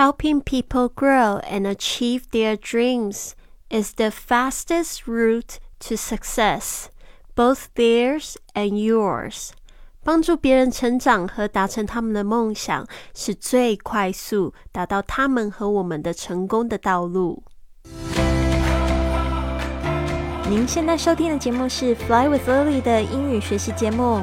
Helping people grow and achieve their dreams is the fastest route to success, both theirs and yours. 帮助别人成长和达成他们的梦想，是最快速达到他们和我们的成功的道路。您现在收听的节目是《Fly with Lily》的英语学习节目，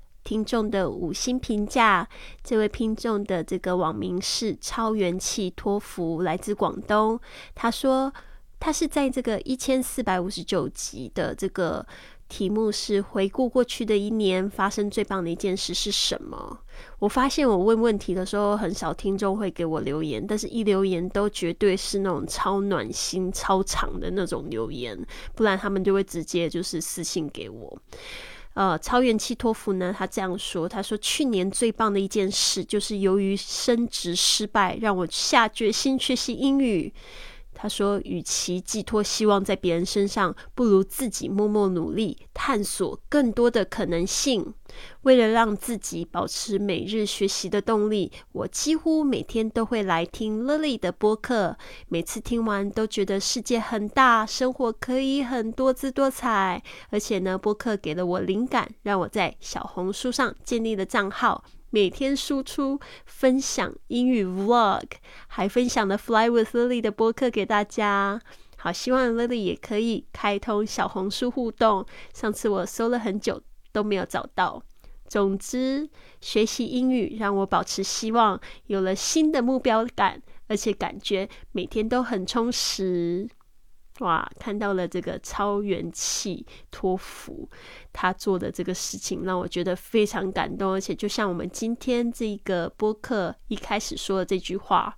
听众的五星评价。这位听众的这个网名是超元气托福，来自广东。他说，他是在这个一千四百五十九集的这个。题目是回顾过去的一年发生最棒的一件事是什么？我发现我问问题的时候，很少听众会给我留言，但是一留言都绝对是那种超暖心、超长的那种留言，不然他们就会直接就是私信给我。呃，超元气托福呢，他这样说：他说去年最棒的一件事就是由于升职失败，让我下决心学习英语。他说：“与其寄托希望在别人身上，不如自己默默努力，探索更多的可能性。为了让自己保持每日学习的动力，我几乎每天都会来听 Lily 的播客。每次听完，都觉得世界很大，生活可以很多姿多彩。而且呢，播客给了我灵感，让我在小红书上建立了账号。”每天输出分享英语 vlog，还分享了 Fly with Lily 的播客给大家。好，希望 Lily 也可以开通小红书互动。上次我搜了很久都没有找到。总之，学习英语让我保持希望，有了新的目标感，而且感觉每天都很充实。哇，看到了这个超元气托福，他做的这个事情让我觉得非常感动，而且就像我们今天这个播客一开始说的这句话，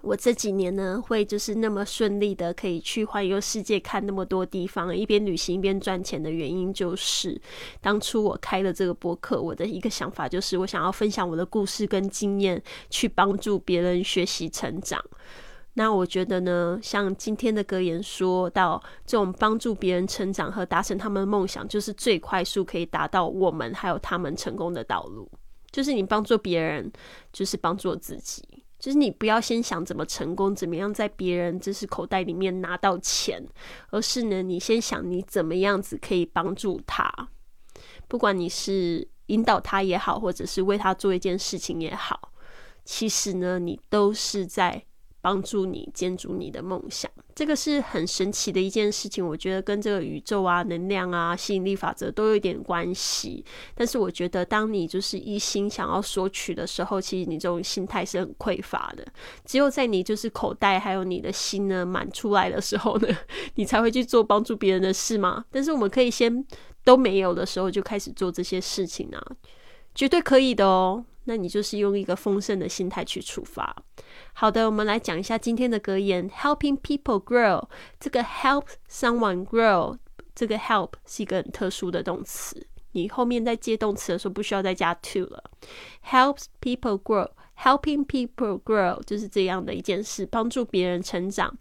我这几年呢会就是那么顺利的可以去环游世界，看那么多地方，一边旅行一边赚钱的原因，就是当初我开了这个播客，我的一个想法就是我想要分享我的故事跟经验，去帮助别人学习成长。那我觉得呢，像今天的格言说到，这种帮助别人成长和达成他们的梦想，就是最快速可以达到我们还有他们成功的道路。就是你帮助别人，就是帮助自己。就是你不要先想怎么成功，怎么样在别人就是口袋里面拿到钱，而是呢，你先想你怎么样子可以帮助他。不管你是引导他也好，或者是为他做一件事情也好，其实呢，你都是在。帮助你建筑你的梦想，这个是很神奇的一件事情。我觉得跟这个宇宙啊、能量啊、吸引力法则都有一点关系。但是我觉得，当你就是一心想要索取的时候，其实你这种心态是很匮乏的。只有在你就是口袋还有你的心呢满出来的时候呢，你才会去做帮助别人的事嘛。但是我们可以先都没有的时候就开始做这些事情啊，绝对可以的哦。那你就是用一个丰盛的心态去出发。好的，我们来讲一下今天的格言：Helping people grow。这个 help someone grow，这个 help 是一个很特殊的动词，你后面在接动词的时候不需要再加 to 了。Helps people grow，helping people grow 就是这样的一件事，帮助别人成长。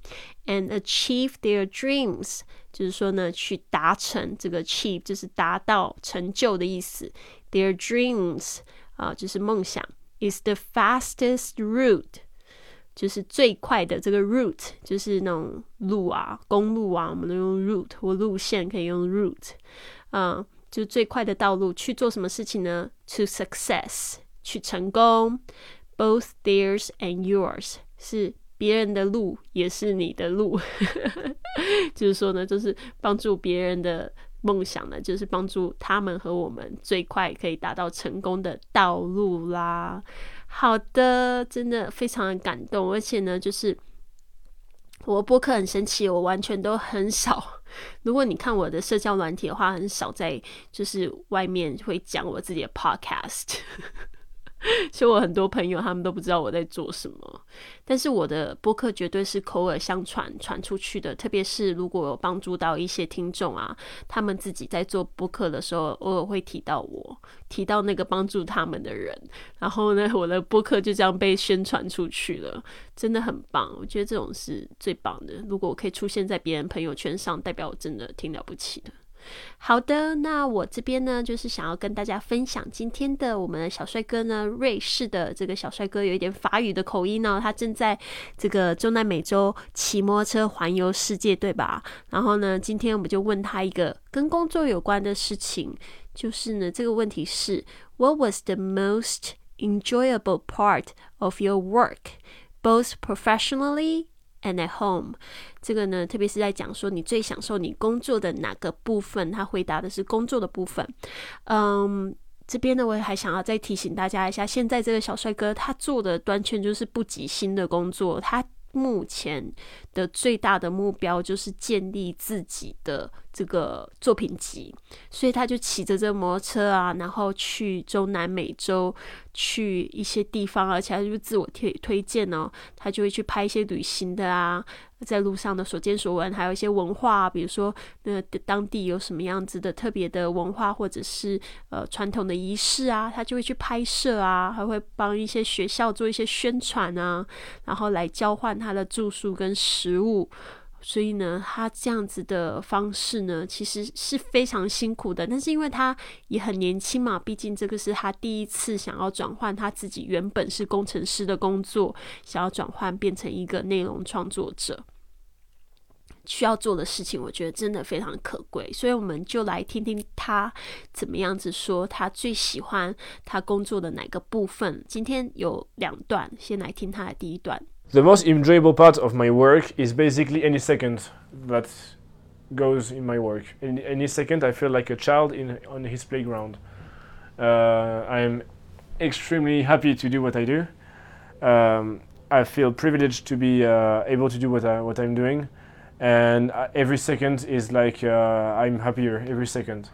And achieve their dreams，就是说呢，去达成这个 achieve 就是达到成就的意思。Their dreams。啊，就是梦想，is the fastest route，就是最快的这个 route，就是那种路啊，公路啊，我们都用 route 或路线可以用 route，啊，就最快的道路去做什么事情呢？To success，去成功，both theirs and yours，是别人的路，也是你的路，就是说呢，就是帮助别人的。梦想呢，就是帮助他们和我们最快可以达到成功的道路啦。好的，真的非常的感动，而且呢，就是我播客很神奇，我完全都很少。如果你看我的社交软体的话，很少在就是外面会讲我自己的 podcast。所以我很多朋友他们都不知道我在做什么，但是我的播客绝对是口耳相传传出去的。特别是如果有帮助到一些听众啊，他们自己在做播客的时候，偶尔会提到我，提到那个帮助他们的人，然后呢，我的播客就这样被宣传出去了，真的很棒。我觉得这种是最棒的。如果我可以出现在别人朋友圈上，代表我真的挺了不起的。好的，那我这边呢，就是想要跟大家分享今天的我们的小帅哥呢，瑞士的这个小帅哥有一点法语的口音呢，他正在这个中南美洲骑摩托车环游世界，对吧？然后呢，今天我们就问他一个跟工作有关的事情，就是呢，这个问题是：What was the most enjoyable part of your work, both professionally? And at home，这个呢，特别是在讲说你最享受你工作的哪个部分，他回答的是工作的部分。嗯，这边呢，我也还想要再提醒大家一下，现在这个小帅哥他做的端圈就是不及薪的工作，他目前的最大的目标就是建立自己的。这个作品集，所以他就骑着这摩托车啊，然后去中南美洲，去一些地方，而且他就自我推推荐哦，他就会去拍一些旅行的啊，在路上的所见所闻，还有一些文化，比如说那当地有什么样子的特别的文化，或者是呃传统的仪式啊，他就会去拍摄啊，还会帮一些学校做一些宣传啊，然后来交换他的住宿跟食物。所以呢，他这样子的方式呢，其实是非常辛苦的。但是因为他也很年轻嘛，毕竟这个是他第一次想要转换他自己原本是工程师的工作，想要转换变成一个内容创作者，需要做的事情，我觉得真的非常可贵。所以我们就来听听他怎么样子说，他最喜欢他工作的哪个部分。今天有两段，先来听他的第一段。The most enjoyable part of my work is basically any second that goes in my work. In any second, I feel like a child in on his playground. Uh, I'm extremely happy to do what I do. Um, I feel privileged to be uh, able to do what I, what I'm doing, and uh, every second is like uh, I'm happier every second.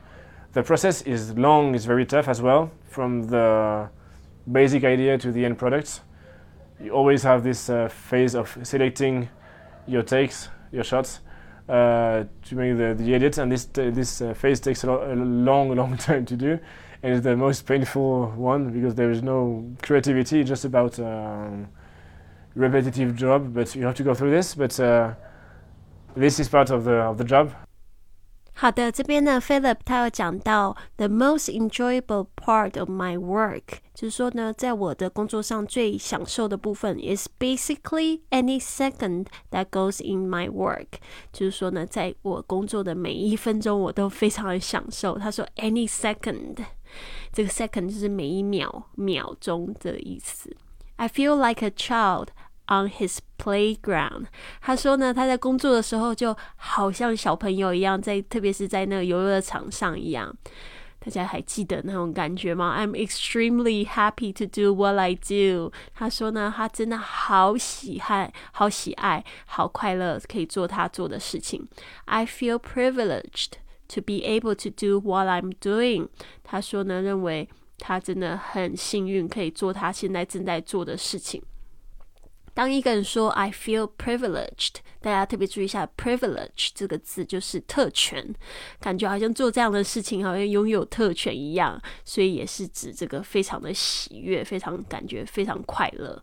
The process is long, it's very tough as well, from the basic idea to the end product you always have this uh, phase of selecting your takes, your shots, uh, to make the, the edit, and this this uh, phase takes a, a, long, long time to do, and it's the most painful one because there is no creativity, just about um, repetitive job. But you have to go through this. But uh, this is part of the of the job. 好的，这边呢，Philip 他有讲到 the most enjoyable part of my work，就是说呢，在我的工作上最享受的部分 is basically any second that goes in my work，就是说呢，在我工作的每一分钟，我都非常的享受。他说 any second，这个 second 就是每一秒秒钟的意思。I feel like a child。 On his playground，他说呢，他在工作的时候就好像小朋友一样，在特别是在那个游乐场上一样。大家还记得那种感觉吗？I'm extremely happy to do what I do。他说呢，他真的好喜爱、好喜爱、好快乐，可以做他做的事情。I feel privileged to be able to do what I'm doing。他说呢，认为他真的很幸运，可以做他现在正在做的事情。当一个人说 "I feel privileged"，大家特别注意一下 "privilege" 这个字，就是特权，感觉好像做这样的事情好像拥有特权一样，所以也是指这个非常的喜悦，非常感觉非常快乐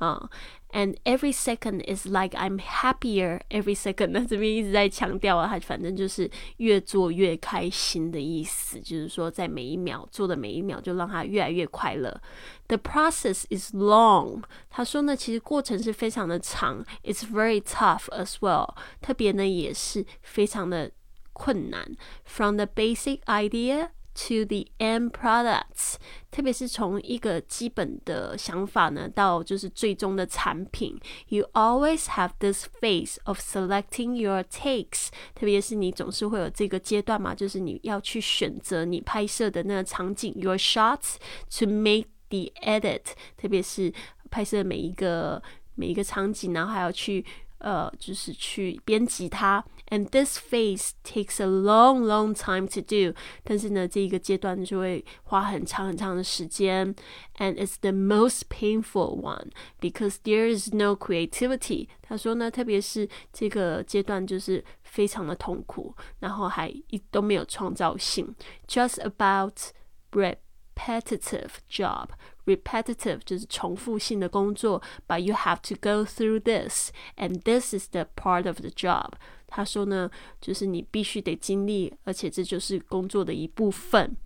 啊。And every second is like I'm happier every second。那这边一直在强调啊，他反正就是越做越开心的意思，就是说在每一秒做的每一秒就让他越来越快乐。The process is long。他说呢，其实过程是非常的长，It's very tough as well。特别呢也是非常的困难。From the basic idea。 to the end products，特别是从一个基本的想法呢，到就是最终的产品。You always have this phase of selecting your takes，特别是你总是会有这个阶段嘛，就是你要去选择你拍摄的那个场景，your shots to make the edit，特别是拍摄每一个每一个场景，然后还要去呃，就是去编辑它。And this phase takes a long, long time to do。但是呢，这一个阶段就会花很长很长的时间。And it's the most painful one because there is no creativity。他说呢，特别是这个阶段就是非常的痛苦，然后还一都没有创造性。Just about repetitive job。 Repetitive 就是重复性的工作，but you have to go through this, and this is the part of the job。他说呢，就是你必须得经历，而且这就是工作的一部分。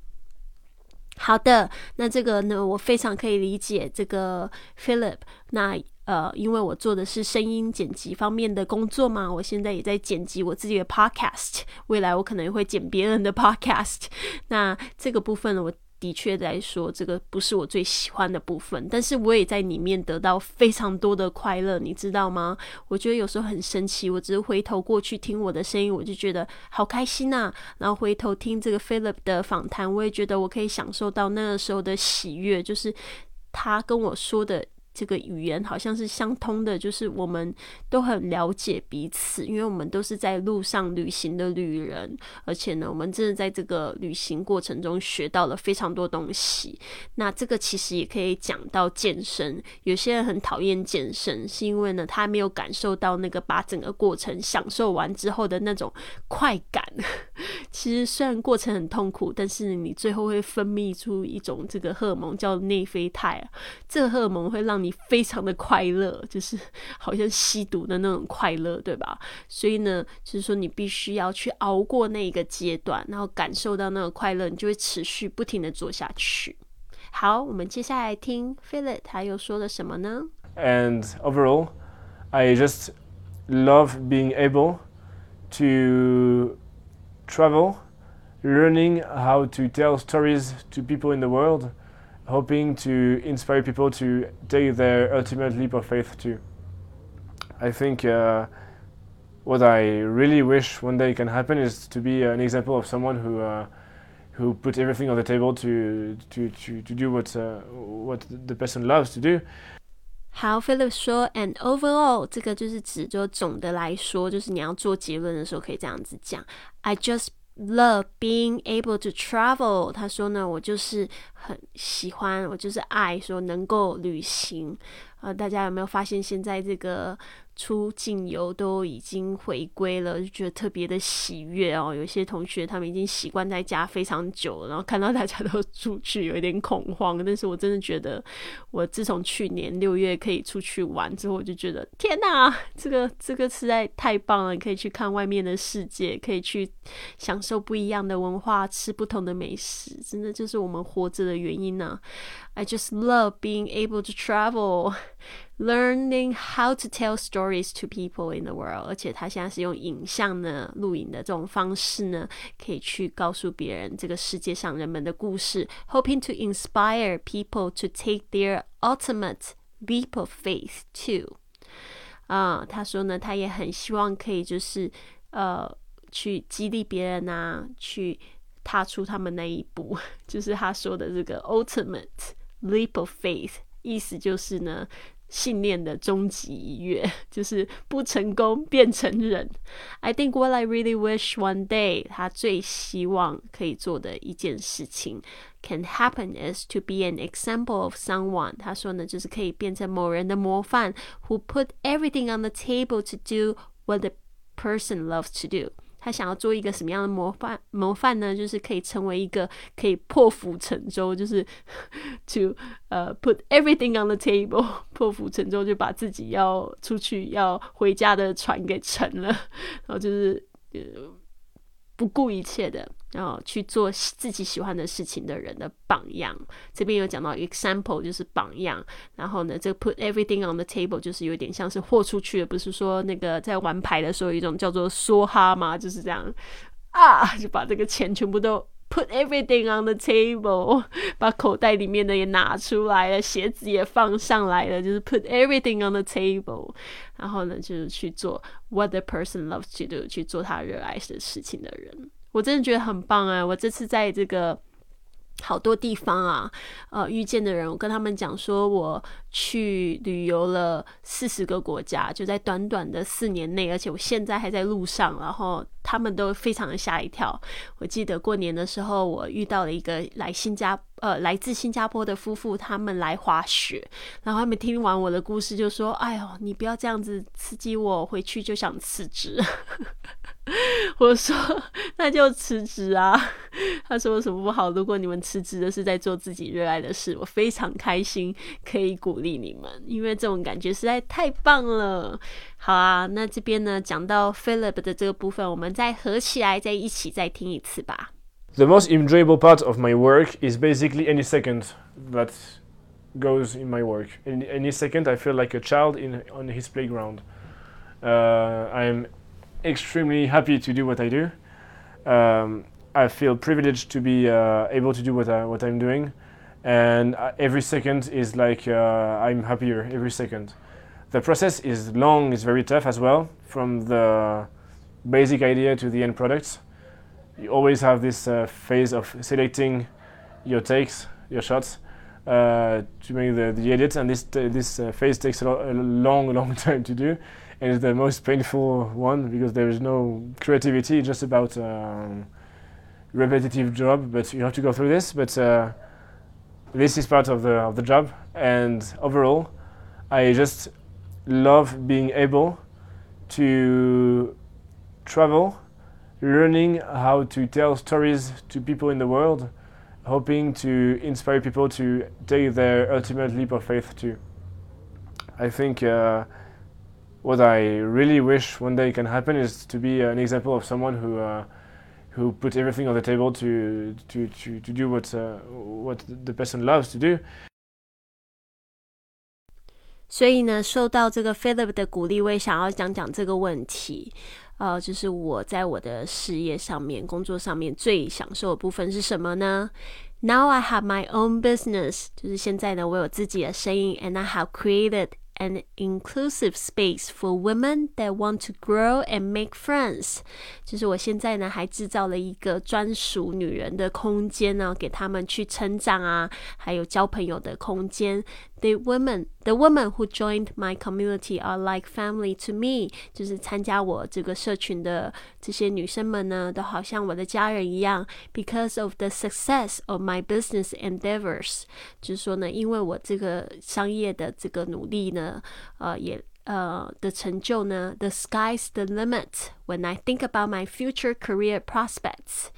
好的，那这个呢，我非常可以理解这个 Philip。那呃，因为我做的是声音剪辑方面的工作嘛，我现在也在剪辑我自己的 Podcast，未来我可能也会剪别人的 Podcast。那这个部分呢，我。的确来说，这个不是我最喜欢的部分，但是我也在里面得到非常多的快乐，你知道吗？我觉得有时候很神奇，我只是回头过去听我的声音，我就觉得好开心呐。然后回头听这个 Philip 的访谈，我也觉得我可以享受到那个时候的喜悦，就是他跟我说的。这个语言好像是相通的，就是我们都很了解彼此，因为我们都是在路上旅行的旅人，而且呢，我们真的在这个旅行过程中学到了非常多东西。那这个其实也可以讲到健身，有些人很讨厌健身，是因为呢，他没有感受到那个把整个过程享受完之后的那种快感。其实虽然过程很痛苦，但是你最后会分泌出一种这个荷尔蒙叫内啡肽，这个荷尔蒙会让你非常的快乐，就是好像吸毒的那种快乐，对吧？所以呢，就是说你必须要去熬过那一个阶段，然后感受到那个快乐，你就会持续不停的做下去。好，我们接下来听 Philip 他又说了什么呢？And overall, I just love being able to travel, learning how to tell stories to people in the world. hoping to inspire people to take their ultimate leap of faith too. I think uh, what I really wish one day can happen is to be an example of someone who uh, who put everything on the table to to to, to do what uh, what the person loves to do. 好，Philip 说，and overall，这个就是指就总的来说，就是你要做结论的时候可以这样子讲。I just love being able to travel。他说呢，我就是很喜欢，我就是爱说能够旅行。呃，大家有没有发现现在这个？出境游都已经回归了，就觉得特别的喜悦哦。有些同学他们已经习惯在家非常久了，然后看到大家都出去，有一点恐慌。但是我真的觉得，我自从去年六月可以出去玩之后，我就觉得天哪，这个这个实在太棒了！可以去看外面的世界，可以去享受不一样的文化，吃不同的美食，真的就是我们活着的原因呢。I just love being able to travel. Learning how to tell stories to people in the world，而且他现在是用影像呢录影的这种方式呢，可以去告诉别人这个世界上人们的故事，hoping to inspire people to take their ultimate leap of faith too。啊，他说呢，他也很希望可以就是呃去激励别人啊，去踏出他们那一步，就是他说的这个 ultimate leap of faith，意思就是呢。信念的终极一跃，就是不成功变成人。I think what I really wish one day，他最希望可以做的一件事情，can happen is to be an example of someone。他说呢，就是可以变成某人的模范，who put everything on the table to do what the person loves to do。 他想要做一个什么样的模范？模范呢？就是可以成为一个可以破釜沉舟，就是 to 呃 put everything on the table，破釜沉舟就把自己要出去要回家的船给沉了，然后就是不顾一切的。然后去做自己喜欢的事情的人的榜样，这边有讲到 example 就是榜样。然后呢，这个 put everything on the table 就是有点像是豁出去了，不是说那个在玩牌的时候有一种叫做梭哈吗？就是这样啊，就把这个钱全部都 put everything on the table，把口袋里面的也拿出来了，鞋子也放上来了，就是 put everything on the table。然后呢，就是去做 what the person loves to do，去做他热爱的事情的人。我真的觉得很棒啊！我这次在这个好多地方啊，呃，遇见的人，我跟他们讲说，我去旅游了四十个国家，就在短短的四年内，而且我现在还在路上，然后他们都非常的吓一跳。我记得过年的时候，我遇到了一个来新加呃来自新加坡的夫妇，他们来滑雪，然后他们听完我的故事就说：“哎呦，你不要这样子刺激我，回去就想辞职。”我说：“那就辞职啊。”他说：“什么不好？如果你们辞职的是在做自己热爱的事，我非常开心，可以鼓励你们，因为这种感觉实在太棒了。”好啊，那这边呢，讲到 Philip 的这个部分，我们再合起来，再一起再听一次吧。The most enjoyable part of my work is basically any second that goes in my work. Any second, I feel like a child in on his playground. Uh, I'm extremely happy to do what I do. Um, I feel privileged to be uh, able to do what, I, what I'm doing. And uh, every second is like uh, I'm happier every second. The process is long, it's very tough as well, from the basic idea to the end product. You always have this uh, phase of selecting your takes, your shots, uh, to make the, the edit, and this, this uh, phase takes a, lo- a long, long time to do and it's the most painful one because there is no creativity, just about um, repetitive job. But you have to go through this. But uh, this is part of the of the job, and overall, I just love being able to travel, learning how to tell stories to people in the world, hoping to inspire people to take their ultimate leap of faith too. I think. Uh, what I really wish one day can happen is to be an example of someone who uh, who put everything on the table to to to, to do what uh, what the person loves to do. 所以呢，受到这个 Philip 的鼓励，我也想要讲讲这个问题。呃，就是我在我的事业上面、工作上面最享受的部分是什么呢？Now I have my own business，就是现在呢，我有自己的生意，and I have created an inclusive space for women that want to grow and make friends。就是我现在呢，还制造了一个专属女人的空间呢，给他们去成长啊，还有交朋友的空间。The women, the women who joined my community are like family to me。就是参加我这个社群的这些女生们呢，都好像我的家人一样。Because of the success of my business endeavors，就是说呢，因为我这个商业的这个努力呢，呃，也呃的成就呢，the sky's the limit When I think about my future career prospects。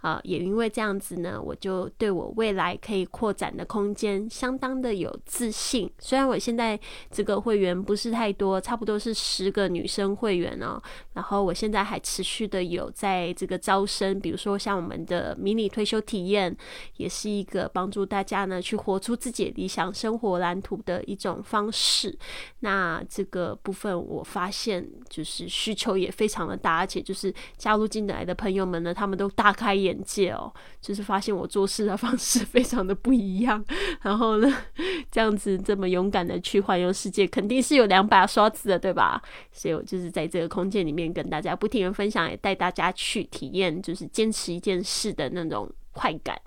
啊，也因为这样子呢，我就对我未来可以扩展的空间相当的有自信。虽然我现在这个会员不是太多，差不多是十个女生会员哦。然后我现在还持续的有在这个招生，比如说像我们的迷你退休体验，也是一个帮助大家呢去活出自己理想生活蓝图的一种方式。那这个部分我发现就是需求也非常的大，而且就是加入进来的朋友们呢，他们都大开。眼界哦，就是发现我做事的方式非常的不一样。然后呢，这样子这么勇敢的去环游世界，肯定是有两把刷子的，对吧？所以我就是在这个空间里面跟大家不停的分享，也带大家去体验，就是坚持一件事的那种快感。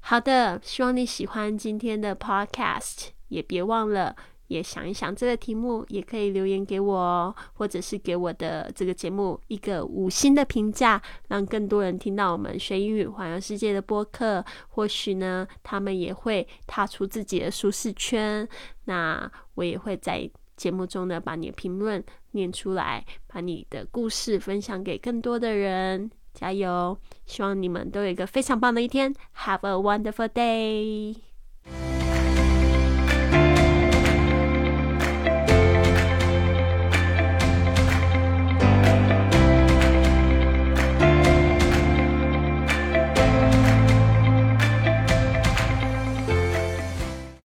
好的，希望你喜欢今天的 Podcast，也别忘了。也想一想这个题目，也可以留言给我哦，或者是给我的这个节目一个五星的评价，让更多人听到我们学英语环游世界的播客。或许呢，他们也会踏出自己的舒适圈。那我也会在节目中呢，把你的评论念出来，把你的故事分享给更多的人。加油！希望你们都有一个非常棒的一天。Have a wonderful day.